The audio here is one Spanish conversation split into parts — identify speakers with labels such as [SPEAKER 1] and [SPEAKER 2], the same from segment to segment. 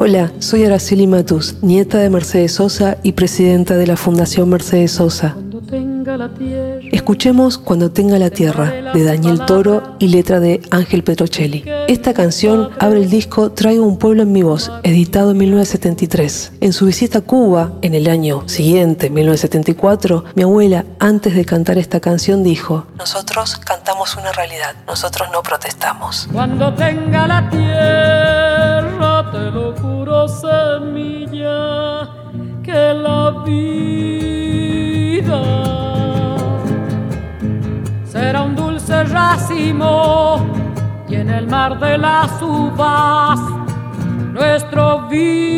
[SPEAKER 1] Hola, soy Araceli Matus, nieta de Mercedes Sosa y presidenta de la Fundación Mercedes Sosa. Escuchemos Cuando tenga la tierra, de Daniel Toro y letra de Ángel Petrocelli. Esta canción abre el disco Traigo un pueblo en mi voz, editado en 1973. En su visita a Cuba, en el año siguiente, 1974, mi abuela, antes de cantar esta canción, dijo, Nosotros cantamos una realidad, nosotros no protestamos.
[SPEAKER 2] Cuando tenga la tierra, te lo juro, semilla, que la vida era un dulce racimo y en el mar de las uvas nuestro vino.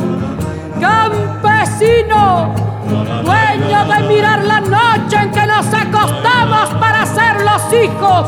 [SPEAKER 2] campesino, dueño de mirar la noche en que nos acostamos para ser los hijos.